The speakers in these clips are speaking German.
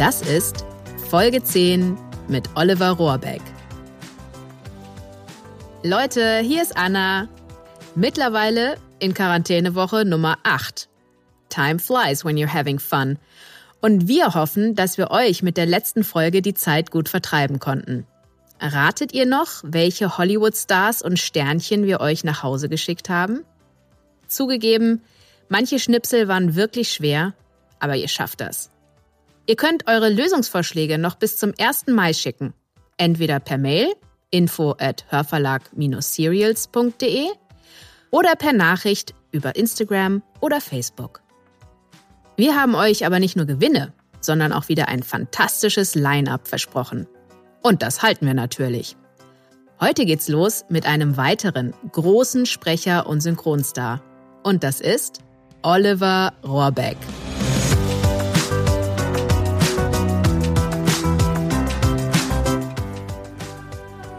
Das ist Folge 10 mit Oliver Rohrbeck. Leute, hier ist Anna. Mittlerweile in Quarantänewoche Nummer 8. Time flies when you're having fun. Und wir hoffen, dass wir euch mit der letzten Folge die Zeit gut vertreiben konnten. Ratet ihr noch, welche Hollywood-Stars und Sternchen wir euch nach Hause geschickt haben? Zugegeben, manche Schnipsel waren wirklich schwer, aber ihr schafft das. Ihr könnt eure Lösungsvorschläge noch bis zum 1. Mai schicken. Entweder per Mail info at hörverlag-serials.de oder per Nachricht über Instagram oder Facebook. Wir haben euch aber nicht nur Gewinne, sondern auch wieder ein fantastisches Line-up versprochen. Und das halten wir natürlich. Heute geht's los mit einem weiteren großen Sprecher und Synchronstar. Und das ist Oliver Rohrbeck.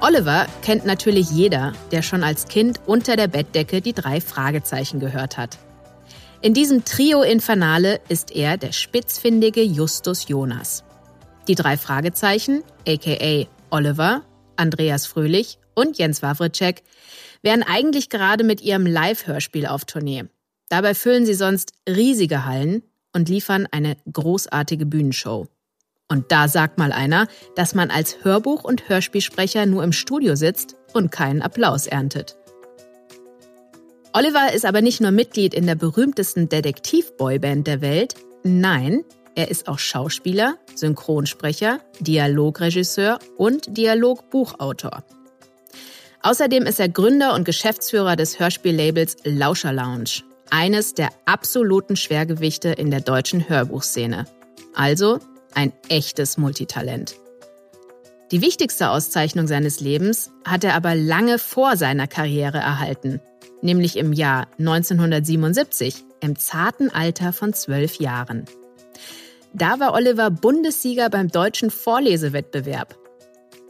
Oliver kennt natürlich jeder, der schon als Kind unter der Bettdecke die drei Fragezeichen gehört hat. In diesem Trio Infernale ist er der spitzfindige Justus Jonas. Die drei Fragezeichen, aka Oliver, Andreas Fröhlich und Jens Wawritschek, wären eigentlich gerade mit ihrem Live-Hörspiel auf Tournee. Dabei füllen sie sonst riesige Hallen und liefern eine großartige Bühnenshow. Und da sagt mal einer, dass man als Hörbuch- und Hörspielsprecher nur im Studio sitzt und keinen Applaus erntet. Oliver ist aber nicht nur Mitglied in der berühmtesten Detektiv-Boyband der Welt, nein, er ist auch Schauspieler, Synchronsprecher, Dialogregisseur und Dialogbuchautor. Außerdem ist er Gründer und Geschäftsführer des Hörspiellabels Lauscher Lounge, eines der absoluten Schwergewichte in der deutschen Hörbuchszene. Also ein echtes Multitalent. Die wichtigste Auszeichnung seines Lebens hat er aber lange vor seiner Karriere erhalten, nämlich im Jahr 1977, im zarten Alter von zwölf Jahren. Da war Oliver Bundessieger beim deutschen Vorlesewettbewerb.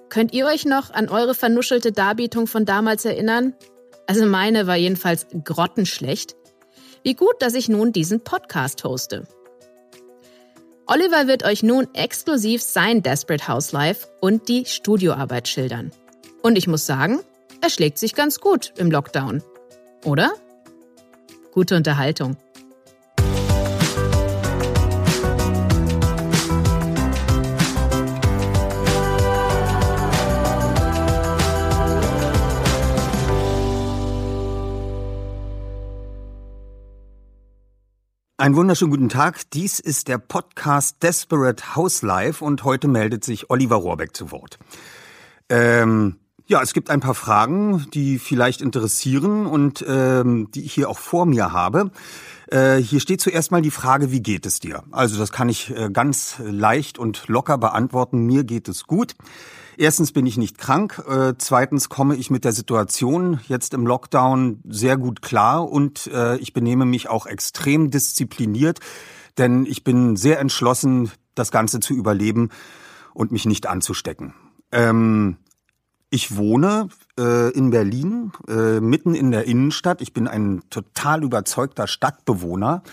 Könnt ihr euch noch an eure vernuschelte Darbietung von damals erinnern? Also meine war jedenfalls grottenschlecht. Wie gut, dass ich nun diesen Podcast hoste. Oliver wird euch nun exklusiv sein Desperate House Life und die Studioarbeit schildern. Und ich muss sagen, er schlägt sich ganz gut im Lockdown. Oder? Gute Unterhaltung. Einen wunderschönen guten Tag. Dies ist der Podcast Desperate House Life und heute meldet sich Oliver Rohrbeck zu Wort. Ähm, ja, es gibt ein paar Fragen, die vielleicht interessieren und ähm, die ich hier auch vor mir habe. Äh, hier steht zuerst mal die Frage, wie geht es dir? Also das kann ich äh, ganz leicht und locker beantworten. Mir geht es gut. Erstens bin ich nicht krank, äh, zweitens komme ich mit der Situation jetzt im Lockdown sehr gut klar und äh, ich benehme mich auch extrem diszipliniert, denn ich bin sehr entschlossen, das Ganze zu überleben und mich nicht anzustecken. Ähm, ich wohne äh, in Berlin, äh, mitten in der Innenstadt. Ich bin ein total überzeugter Stadtbewohner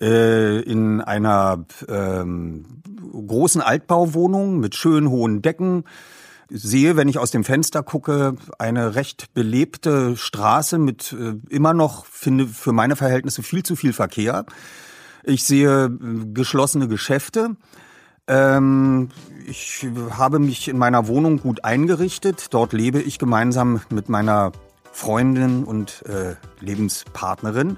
äh, in einer ähm, großen Altbauwohnung mit schön hohen Decken. Sehe, wenn ich aus dem Fenster gucke, eine recht belebte Straße mit äh, immer noch, finde für meine Verhältnisse viel zu viel Verkehr. Ich sehe äh, geschlossene Geschäfte. Ähm, ich habe mich in meiner Wohnung gut eingerichtet. Dort lebe ich gemeinsam mit meiner Freundin und äh, Lebenspartnerin.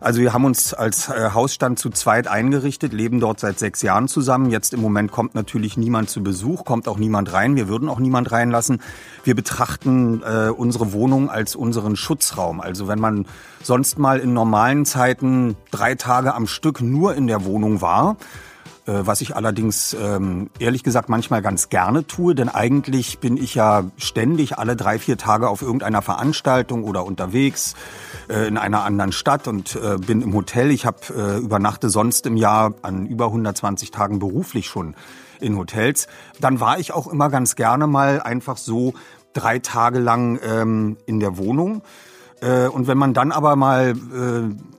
Also wir haben uns als äh, Hausstand zu zweit eingerichtet, leben dort seit sechs Jahren zusammen. Jetzt im Moment kommt natürlich niemand zu Besuch, kommt auch niemand rein. Wir würden auch niemand reinlassen. Wir betrachten äh, unsere Wohnung als unseren Schutzraum. Also wenn man sonst mal in normalen Zeiten drei Tage am Stück nur in der Wohnung war, was ich allerdings ähm, ehrlich gesagt manchmal ganz gerne tue, denn eigentlich bin ich ja ständig alle drei, vier Tage auf irgendeiner Veranstaltung oder unterwegs äh, in einer anderen Stadt und äh, bin im Hotel. Ich habe äh, übernachte sonst im Jahr an über 120 Tagen beruflich schon in Hotels. Dann war ich auch immer ganz gerne mal einfach so drei Tage lang ähm, in der Wohnung. Äh, und wenn man dann aber mal äh,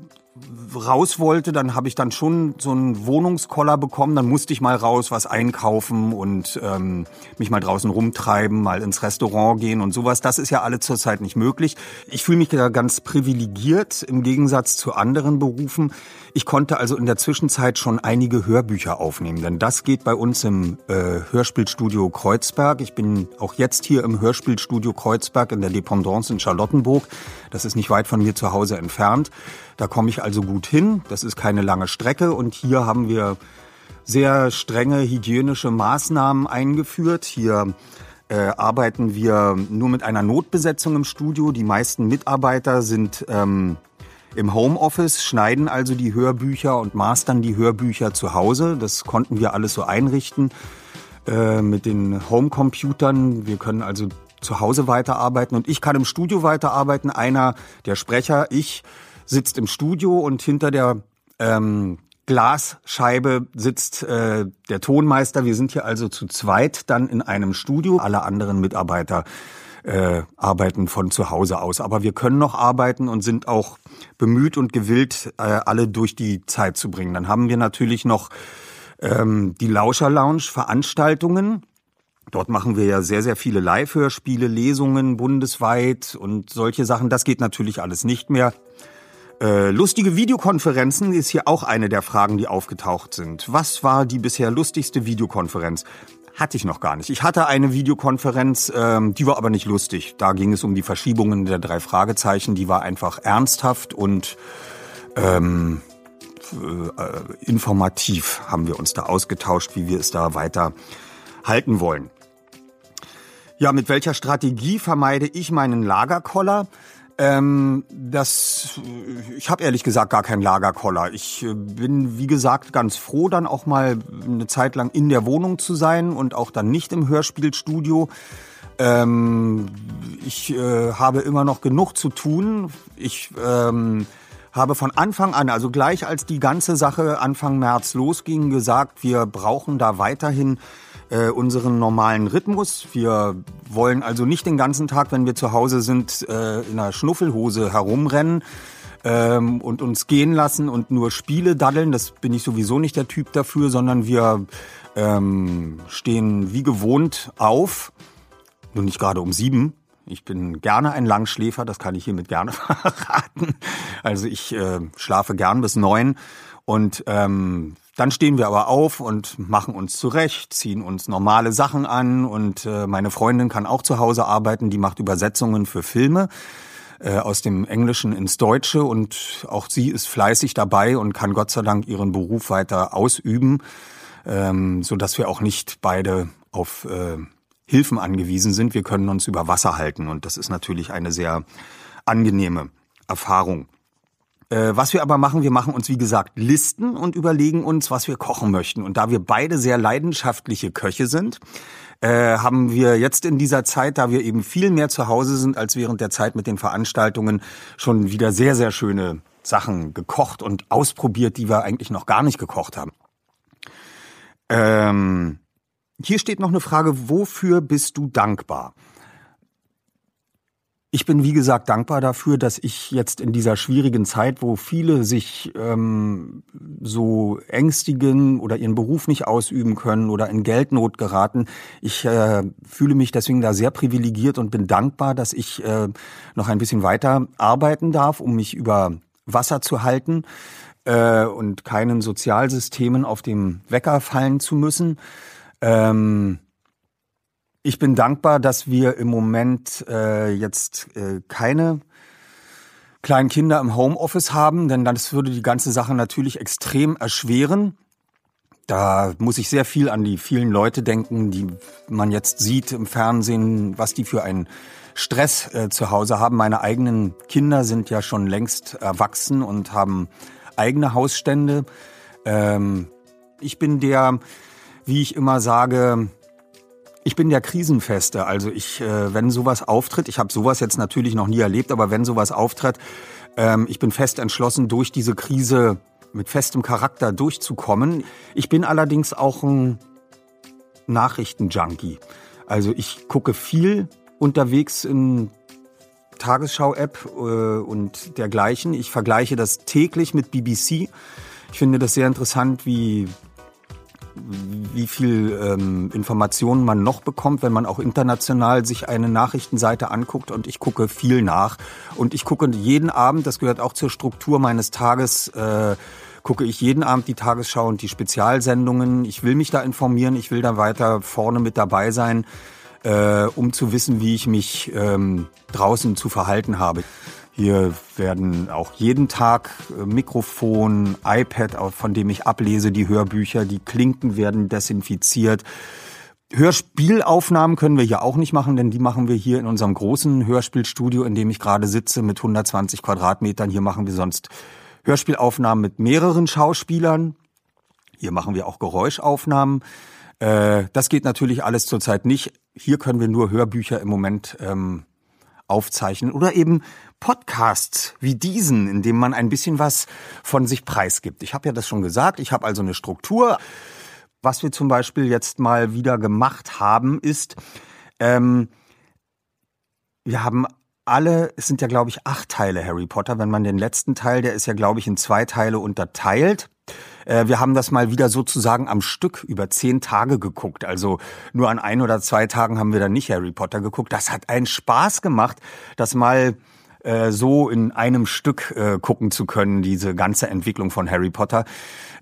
raus wollte, dann habe ich dann schon so einen Wohnungskoller bekommen. Dann musste ich mal raus, was einkaufen und ähm, mich mal draußen rumtreiben, mal ins Restaurant gehen und sowas. Das ist ja alle zurzeit nicht möglich. Ich fühle mich da ganz privilegiert im Gegensatz zu anderen Berufen. Ich konnte also in der Zwischenzeit schon einige Hörbücher aufnehmen, denn das geht bei uns im äh, Hörspielstudio Kreuzberg. Ich bin auch jetzt hier im Hörspielstudio Kreuzberg in der Dependance in Charlottenburg. Das ist nicht weit von mir zu Hause entfernt. Da komme ich also gut hin. Das ist keine lange Strecke und hier haben wir sehr strenge hygienische Maßnahmen eingeführt. Hier äh, arbeiten wir nur mit einer Notbesetzung im Studio. Die meisten Mitarbeiter sind ähm, im Homeoffice, schneiden also die Hörbücher und mastern die Hörbücher zu Hause. Das konnten wir alles so einrichten äh, mit den Homecomputern. Wir können also zu Hause weiterarbeiten und ich kann im Studio weiterarbeiten. Einer der Sprecher, ich, sitzt im Studio und hinter der ähm, Glasscheibe sitzt äh, der Tonmeister. Wir sind hier also zu zweit dann in einem Studio. Alle anderen Mitarbeiter äh, arbeiten von zu Hause aus. Aber wir können noch arbeiten und sind auch bemüht und gewillt, äh, alle durch die Zeit zu bringen. Dann haben wir natürlich noch ähm, die Lauscher Lounge Veranstaltungen. Dort machen wir ja sehr, sehr viele Live-Hörspiele, Lesungen bundesweit und solche Sachen. Das geht natürlich alles nicht mehr. Äh, lustige Videokonferenzen ist hier auch eine der Fragen, die aufgetaucht sind. Was war die bisher lustigste Videokonferenz? Hatte ich noch gar nicht. Ich hatte eine Videokonferenz, ähm, die war aber nicht lustig. Da ging es um die Verschiebungen der drei Fragezeichen. Die war einfach ernsthaft und ähm, äh, informativ haben wir uns da ausgetauscht, wie wir es da weiter halten wollen. Ja, mit welcher Strategie vermeide ich meinen Lagerkoller? Ähm, das, ich habe ehrlich gesagt gar keinen Lagerkoller. Ich äh, bin, wie gesagt, ganz froh, dann auch mal eine Zeit lang in der Wohnung zu sein und auch dann nicht im Hörspielstudio. Ähm, ich äh, habe immer noch genug zu tun. Ich ähm, habe von Anfang an, also gleich als die ganze Sache Anfang März losging, gesagt, wir brauchen da weiterhin äh, unseren normalen Rhythmus. Wir wollen also nicht den ganzen Tag, wenn wir zu Hause sind, äh, in einer Schnuffelhose herumrennen ähm, und uns gehen lassen und nur Spiele daddeln. Das bin ich sowieso nicht der Typ dafür, sondern wir ähm, stehen wie gewohnt auf. Nur nicht gerade um sieben. Ich bin gerne ein Langschläfer, das kann ich hiermit gerne verraten. Also ich äh, schlafe gern bis neun und ähm, dann stehen wir aber auf und machen uns zurecht, ziehen uns normale Sachen an und äh, meine Freundin kann auch zu Hause arbeiten, die macht Übersetzungen für Filme äh, aus dem Englischen ins Deutsche und auch sie ist fleißig dabei und kann Gott sei Dank ihren Beruf weiter ausüben, ähm, so dass wir auch nicht beide auf äh, Hilfen angewiesen sind. Wir können uns über Wasser halten und das ist natürlich eine sehr angenehme Erfahrung. Äh, was wir aber machen, wir machen uns wie gesagt Listen und überlegen uns, was wir kochen möchten. Und da wir beide sehr leidenschaftliche Köche sind, äh, haben wir jetzt in dieser Zeit, da wir eben viel mehr zu Hause sind als während der Zeit mit den Veranstaltungen, schon wieder sehr, sehr schöne Sachen gekocht und ausprobiert, die wir eigentlich noch gar nicht gekocht haben. Ähm, hier steht noch eine Frage, wofür bist du dankbar? Ich bin, wie gesagt, dankbar dafür, dass ich jetzt in dieser schwierigen Zeit, wo viele sich ähm, so ängstigen oder ihren Beruf nicht ausüben können oder in Geldnot geraten, ich äh, fühle mich deswegen da sehr privilegiert und bin dankbar, dass ich äh, noch ein bisschen weiter arbeiten darf, um mich über Wasser zu halten äh, und keinen Sozialsystemen auf dem Wecker fallen zu müssen. Ähm, Ich bin dankbar, dass wir im Moment äh, jetzt äh, keine kleinen Kinder im Homeoffice haben, denn das würde die ganze Sache natürlich extrem erschweren. Da muss ich sehr viel an die vielen Leute denken, die man jetzt sieht im Fernsehen, was die für einen Stress äh, zu Hause haben. Meine eigenen Kinder sind ja schon längst erwachsen und haben eigene Hausstände. Ähm, ich bin der, wie ich immer sage, ich bin der Krisenfeste. Also ich, äh, wenn sowas auftritt, ich habe sowas jetzt natürlich noch nie erlebt, aber wenn sowas auftritt, ähm, ich bin fest entschlossen, durch diese Krise mit festem Charakter durchzukommen. Ich bin allerdings auch ein Nachrichtenjunkie. Also ich gucke viel unterwegs in Tagesschau-App äh, und dergleichen. Ich vergleiche das täglich mit BBC. Ich finde das sehr interessant, wie wie viel ähm, Informationen man noch bekommt, wenn man auch international sich eine Nachrichtenseite anguckt. Und ich gucke viel nach. Und ich gucke jeden Abend, das gehört auch zur Struktur meines Tages, äh, gucke ich jeden Abend die Tagesschau und die Spezialsendungen. Ich will mich da informieren, ich will da weiter vorne mit dabei sein, äh, um zu wissen, wie ich mich ähm, draußen zu verhalten habe. Hier werden auch jeden Tag äh, Mikrofon, iPad, von dem ich ablese, die Hörbücher, die Klinken werden desinfiziert. Hörspielaufnahmen können wir hier auch nicht machen, denn die machen wir hier in unserem großen Hörspielstudio, in dem ich gerade sitze, mit 120 Quadratmetern. Hier machen wir sonst Hörspielaufnahmen mit mehreren Schauspielern. Hier machen wir auch Geräuschaufnahmen. Äh, das geht natürlich alles zurzeit nicht. Hier können wir nur Hörbücher im Moment ähm, aufzeichnen oder eben Podcasts wie diesen, in dem man ein bisschen was von sich preisgibt. Ich habe ja das schon gesagt, ich habe also eine Struktur. Was wir zum Beispiel jetzt mal wieder gemacht haben, ist, ähm, wir haben alle, es sind ja glaube ich acht Teile Harry Potter, wenn man den letzten Teil, der ist ja glaube ich in zwei Teile unterteilt. Äh, wir haben das mal wieder sozusagen am Stück über zehn Tage geguckt. Also nur an ein oder zwei Tagen haben wir dann nicht Harry Potter geguckt. Das hat einen Spaß gemacht, das mal äh, so in einem Stück äh, gucken zu können, diese ganze Entwicklung von Harry Potter.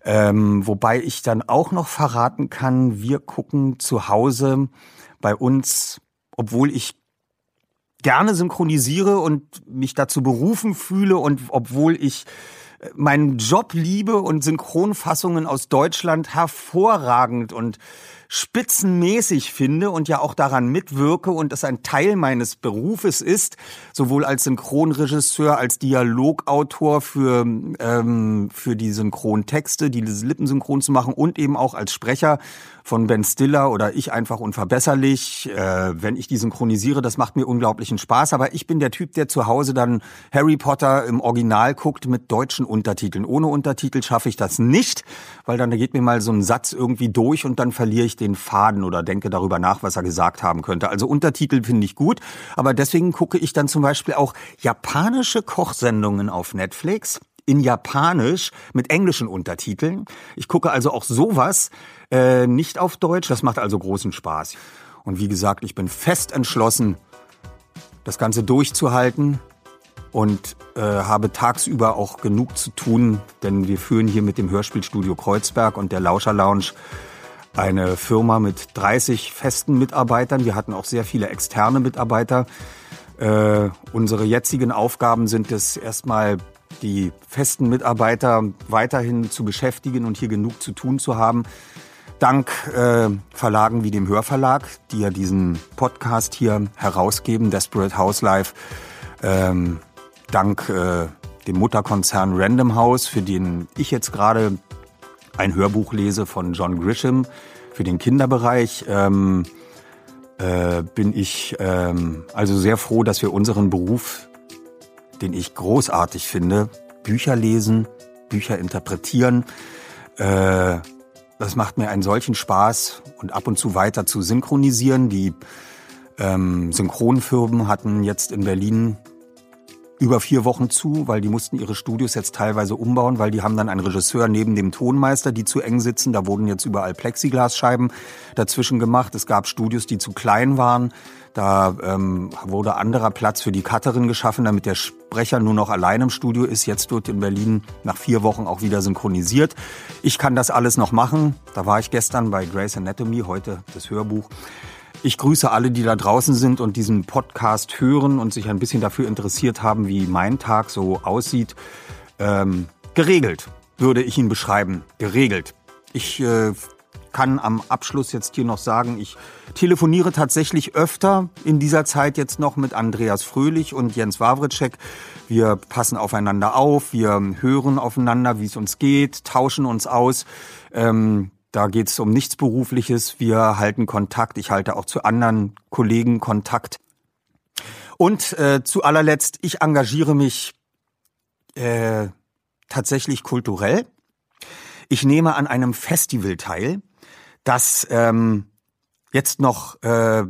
Ähm, wobei ich dann auch noch verraten kann, wir gucken zu Hause bei uns, obwohl ich gerne synchronisiere und mich dazu berufen fühle und obwohl ich meinen Job liebe und Synchronfassungen aus Deutschland hervorragend und spitzenmäßig finde und ja auch daran mitwirke und es ein Teil meines Berufes ist, sowohl als Synchronregisseur, als Dialogautor für, ähm, für die Synchrontexte, die Lippensynchron zu machen und eben auch als Sprecher von Ben Stiller oder ich einfach unverbesserlich. Äh, wenn ich die synchronisiere, das macht mir unglaublichen Spaß. Aber ich bin der Typ, der zu Hause dann Harry Potter im Original guckt mit deutschen Untertiteln. Ohne Untertitel schaffe ich das nicht, weil dann geht mir mal so ein Satz irgendwie durch und dann verliere ich den Faden oder denke darüber nach, was er gesagt haben könnte. Also Untertitel finde ich gut, aber deswegen gucke ich dann zum Beispiel auch japanische Kochsendungen auf Netflix in Japanisch mit englischen Untertiteln. Ich gucke also auch sowas äh, nicht auf Deutsch. Das macht also großen Spaß. Und wie gesagt, ich bin fest entschlossen, das Ganze durchzuhalten und äh, habe tagsüber auch genug zu tun, denn wir führen hier mit dem Hörspielstudio Kreuzberg und der Lauscher Lounge eine Firma mit 30 festen Mitarbeitern. Wir hatten auch sehr viele externe Mitarbeiter. Äh, unsere jetzigen Aufgaben sind es erstmal die festen Mitarbeiter weiterhin zu beschäftigen und hier genug zu tun zu haben. Dank äh, Verlagen wie dem Hörverlag, die ja diesen Podcast hier herausgeben, Desperate House Life. Ähm, dank äh, dem Mutterkonzern Random House, für den ich jetzt gerade ein Hörbuch lese von John Grisham für den Kinderbereich. Ähm, äh, bin ich ähm, also sehr froh, dass wir unseren Beruf den ich großartig finde. Bücher lesen, Bücher interpretieren. Äh, das macht mir einen solchen Spaß und ab und zu weiter zu synchronisieren. Die ähm, Synchronfirmen hatten jetzt in Berlin über vier Wochen zu, weil die mussten ihre Studios jetzt teilweise umbauen, weil die haben dann einen Regisseur neben dem Tonmeister, die zu eng sitzen. Da wurden jetzt überall Plexiglasscheiben dazwischen gemacht. Es gab Studios, die zu klein waren. Da ähm, wurde anderer Platz für die Cutterin geschaffen, damit der Sprecher nur noch allein im Studio ist. Jetzt wird in Berlin nach vier Wochen auch wieder synchronisiert. Ich kann das alles noch machen. Da war ich gestern bei Grey's Anatomy, heute das Hörbuch. Ich grüße alle, die da draußen sind und diesen Podcast hören und sich ein bisschen dafür interessiert haben, wie mein Tag so aussieht. Ähm, geregelt würde ich ihn beschreiben. Geregelt. Ich äh, kann am Abschluss jetzt hier noch sagen, ich telefoniere tatsächlich öfter in dieser Zeit jetzt noch mit Andreas Fröhlich und Jens Wawritschek. Wir passen aufeinander auf, wir hören aufeinander, wie es uns geht, tauschen uns aus. Ähm, da geht es um nichts Berufliches. Wir halten Kontakt. Ich halte auch zu anderen Kollegen Kontakt. Und äh, zu allerletzt, ich engagiere mich äh, tatsächlich kulturell. Ich nehme an einem Festival teil, das ähm, jetzt noch, äh,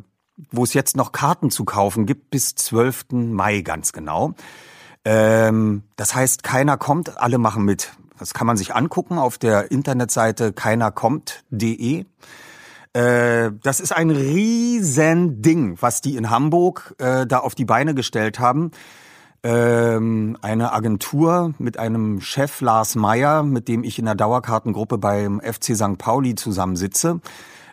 wo es jetzt noch Karten zu kaufen gibt, bis 12. Mai ganz genau. Ähm, das heißt, keiner kommt, alle machen mit. Das kann man sich angucken auf der Internetseite keinerkommt.de. Äh, das ist ein riesen Ding, was die in Hamburg äh, da auf die Beine gestellt haben. Ähm, eine Agentur mit einem Chef Lars Meyer, mit dem ich in der Dauerkartengruppe beim FC St. Pauli zusammensitze.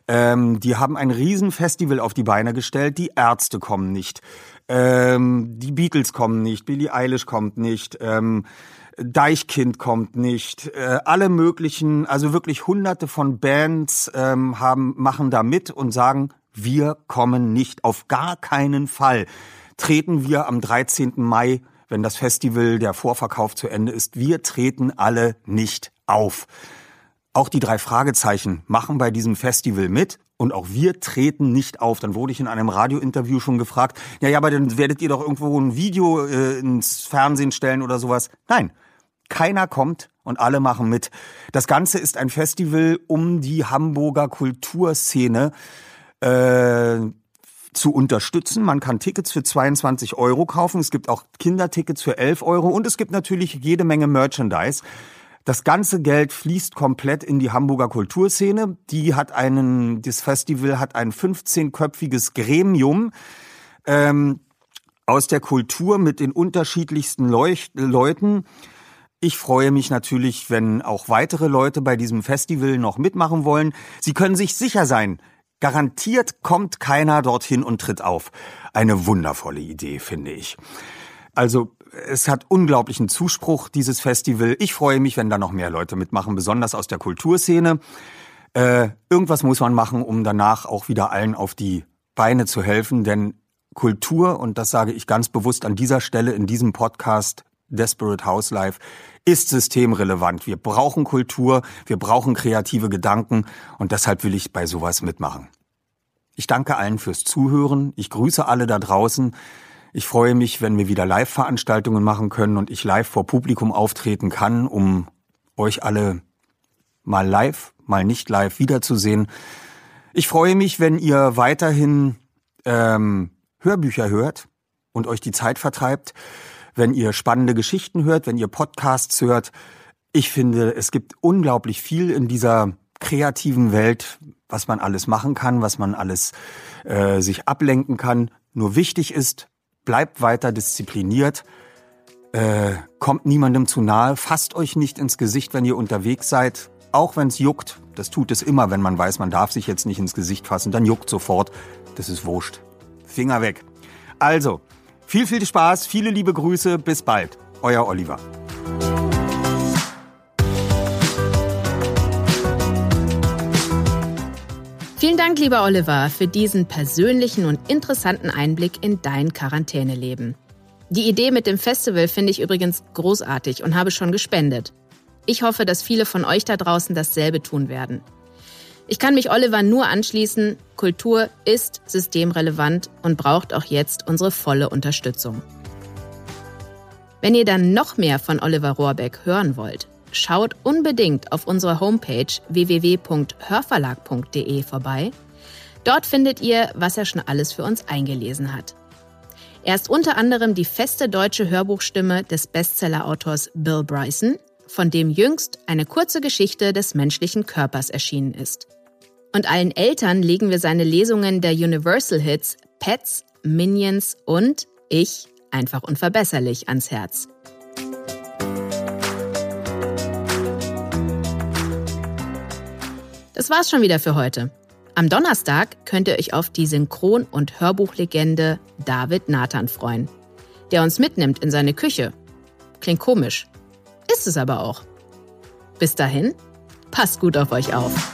Ähm, die haben ein Riesenfestival auf die Beine gestellt. Die Ärzte kommen nicht. Ähm, die Beatles kommen nicht. Billie Eilish kommt nicht. Deichkind kommt nicht, äh, alle möglichen, also wirklich hunderte von Bands ähm, haben, machen da mit und sagen, wir kommen nicht, auf gar keinen Fall treten wir am 13. Mai, wenn das Festival, der Vorverkauf zu Ende ist, wir treten alle nicht auf. Auch die drei Fragezeichen machen bei diesem Festival mit und auch wir treten nicht auf. Dann wurde ich in einem Radiointerview schon gefragt, ja, ja, aber dann werdet ihr doch irgendwo ein Video äh, ins Fernsehen stellen oder sowas. Nein, keiner kommt und alle machen mit. Das Ganze ist ein Festival um die Hamburger Kulturszene äh, zu unterstützen. Man kann Tickets für 22 Euro kaufen. Es gibt auch Kindertickets für 11 Euro und es gibt natürlich jede Menge Merchandise. Das ganze Geld fließt komplett in die Hamburger Kulturszene. Die hat einen, das Festival hat ein 15-köpfiges Gremium. Ähm, aus der Kultur mit den unterschiedlichsten Leucht Leuten. Ich freue mich natürlich, wenn auch weitere Leute bei diesem Festival noch mitmachen wollen. Sie können sich sicher sein, garantiert kommt keiner dorthin und tritt auf. Eine wundervolle Idee, finde ich. Also es hat unglaublichen Zuspruch, dieses Festival. Ich freue mich, wenn da noch mehr Leute mitmachen, besonders aus der Kulturszene. Äh, irgendwas muss man machen, um danach auch wieder allen auf die Beine zu helfen, denn Kultur, und das sage ich ganz bewusst an dieser Stelle in diesem Podcast Desperate House Life, ist systemrelevant. Wir brauchen Kultur, wir brauchen kreative Gedanken und deshalb will ich bei sowas mitmachen. Ich danke allen fürs Zuhören. Ich grüße alle da draußen. Ich freue mich, wenn wir wieder Live-Veranstaltungen machen können und ich live vor Publikum auftreten kann, um euch alle mal live, mal nicht live wiederzusehen. Ich freue mich, wenn ihr weiterhin ähm, Hörbücher hört und euch die Zeit vertreibt wenn ihr spannende Geschichten hört, wenn ihr Podcasts hört. Ich finde, es gibt unglaublich viel in dieser kreativen Welt, was man alles machen kann, was man alles äh, sich ablenken kann. Nur wichtig ist, bleibt weiter diszipliniert, äh, kommt niemandem zu nahe, fasst euch nicht ins Gesicht, wenn ihr unterwegs seid, auch wenn es juckt. Das tut es immer, wenn man weiß, man darf sich jetzt nicht ins Gesicht fassen, dann juckt sofort. Das ist wurscht. Finger weg. Also, viel, viel Spaß, viele liebe Grüße, bis bald. Euer Oliver. Vielen Dank, lieber Oliver, für diesen persönlichen und interessanten Einblick in dein Quarantäneleben. Die Idee mit dem Festival finde ich übrigens großartig und habe schon gespendet. Ich hoffe, dass viele von euch da draußen dasselbe tun werden. Ich kann mich Oliver nur anschließen, Kultur ist systemrelevant und braucht auch jetzt unsere volle Unterstützung. Wenn ihr dann noch mehr von Oliver Rohrbeck hören wollt, schaut unbedingt auf unserer Homepage www.hörverlag.de vorbei. Dort findet ihr, was er schon alles für uns eingelesen hat. Er ist unter anderem die feste deutsche Hörbuchstimme des Bestseller-Autors Bill Bryson, von dem jüngst eine kurze Geschichte des menschlichen Körpers erschienen ist. Und allen Eltern legen wir seine Lesungen der Universal Hits Pets, Minions und Ich einfach unverbesserlich ans Herz. Das war's schon wieder für heute. Am Donnerstag könnt ihr euch auf die Synchron- und Hörbuchlegende David Nathan freuen, der uns mitnimmt in seine Küche. Klingt komisch, ist es aber auch. Bis dahin, passt gut auf euch auf.